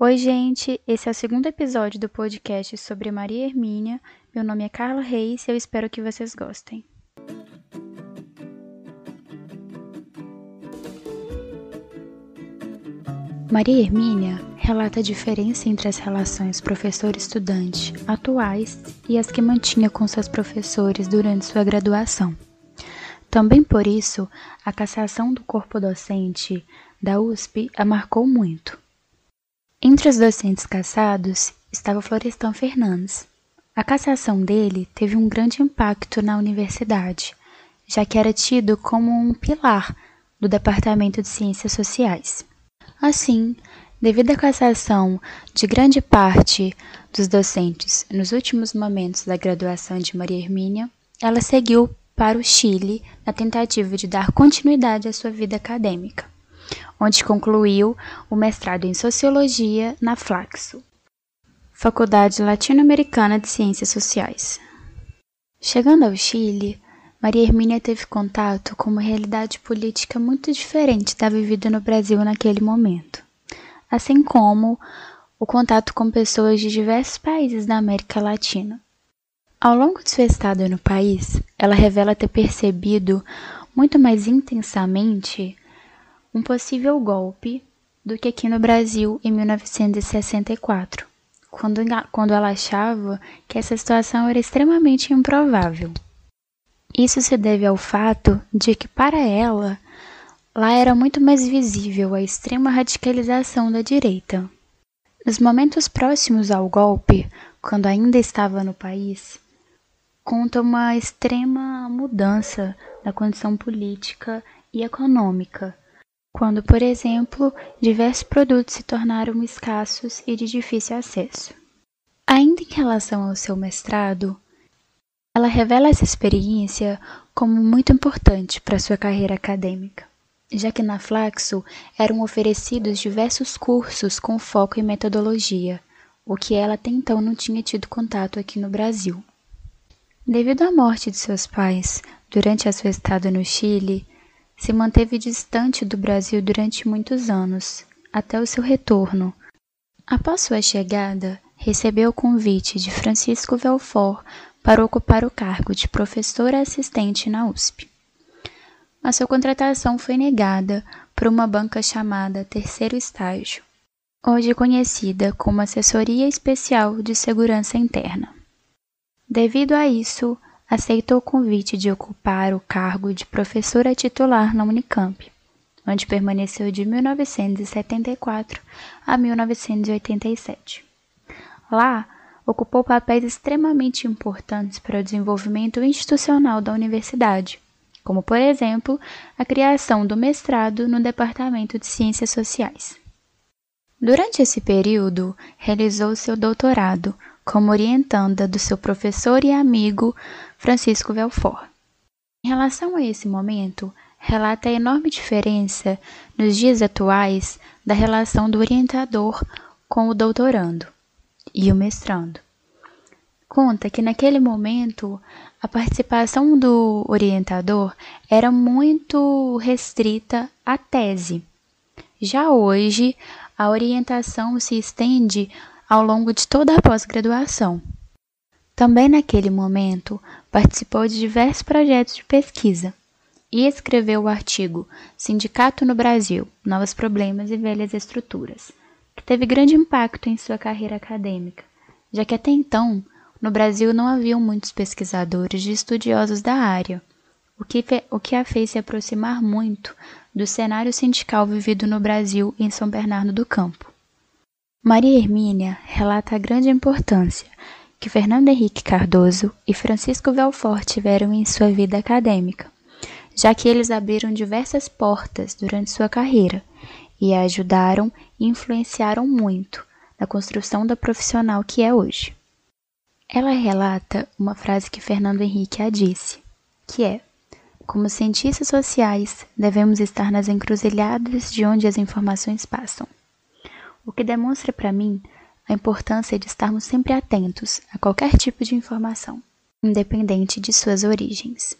Oi, gente! Esse é o segundo episódio do podcast sobre Maria Hermínia. Meu nome é Carla Reis e eu espero que vocês gostem. Maria Hermínia relata a diferença entre as relações professor-estudante atuais e as que mantinha com seus professores durante sua graduação. Também por isso, a cassação do corpo docente da USP a marcou muito. Entre os docentes cassados estava Florestan Fernandes. A cassação dele teve um grande impacto na universidade, já que era tido como um pilar do Departamento de Ciências Sociais. Assim, devido à cassação de grande parte dos docentes nos últimos momentos da graduação de Maria Hermínia, ela seguiu para o Chile na tentativa de dar continuidade à sua vida acadêmica onde concluiu o mestrado em Sociologia na Flaxo, Faculdade Latino-Americana de Ciências Sociais. Chegando ao Chile, Maria Hermínia teve contato com uma realidade política muito diferente da vivida no Brasil naquele momento, assim como o contato com pessoas de diversos países da América Latina. Ao longo de sua estada no país, ela revela ter percebido muito mais intensamente um possível golpe do que aqui no Brasil em 1964, quando, quando ela achava que essa situação era extremamente improvável. Isso se deve ao fato de que, para ela, lá era muito mais visível a extrema radicalização da direita. Nos momentos próximos ao golpe, quando ainda estava no país, conta uma extrema mudança da condição política e econômica quando, por exemplo, diversos produtos se tornaram escassos e de difícil acesso. Ainda em relação ao seu mestrado, ela revela essa experiência como muito importante para sua carreira acadêmica, já que na Flaxo eram oferecidos diversos cursos com foco em metodologia, o que ela até então não tinha tido contato aqui no Brasil. Devido à morte de seus pais durante a sua estada no Chile, se manteve distante do Brasil durante muitos anos, até o seu retorno. Após sua chegada, recebeu o convite de Francisco Velfort para ocupar o cargo de professora assistente na USP. Mas sua contratação foi negada por uma banca chamada Terceiro Estágio, hoje conhecida como Assessoria Especial de Segurança Interna. Devido a isso, aceitou o convite de ocupar o cargo de professora titular na Unicamp, onde permaneceu de 1974 a 1987. Lá, ocupou papéis extremamente importantes para o desenvolvimento institucional da universidade, como, por exemplo, a criação do mestrado no Departamento de Ciências Sociais. Durante esse período, realizou seu doutorado como orientanda do seu professor e amigo Francisco Velfort. Em relação a esse momento, relata a enorme diferença nos dias atuais da relação do orientador com o doutorando e o mestrando. Conta que naquele momento a participação do orientador era muito restrita à tese. Já hoje, a orientação se estende ao longo de toda a pós-graduação. Também naquele momento participou de diversos projetos de pesquisa e escreveu o artigo Sindicato no Brasil: Novos Problemas e Velhas Estruturas, que teve grande impacto em sua carreira acadêmica, já que até então no Brasil não haviam muitos pesquisadores e estudiosos da área, o que, o que a fez se aproximar muito do cenário sindical vivido no Brasil em São Bernardo do Campo. Maria Hermínia relata a grande importância que Fernando Henrique Cardoso e Francisco Belfort tiveram em sua vida acadêmica, já que eles abriram diversas portas durante sua carreira e a ajudaram e influenciaram muito na construção da profissional que é hoje. Ela relata uma frase que Fernando Henrique a disse, que é: Como cientistas sociais, devemos estar nas encruzilhadas de onde as informações passam o que demonstra para mim a importância de estarmos sempre atentos a qualquer tipo de informação, independente de suas origens.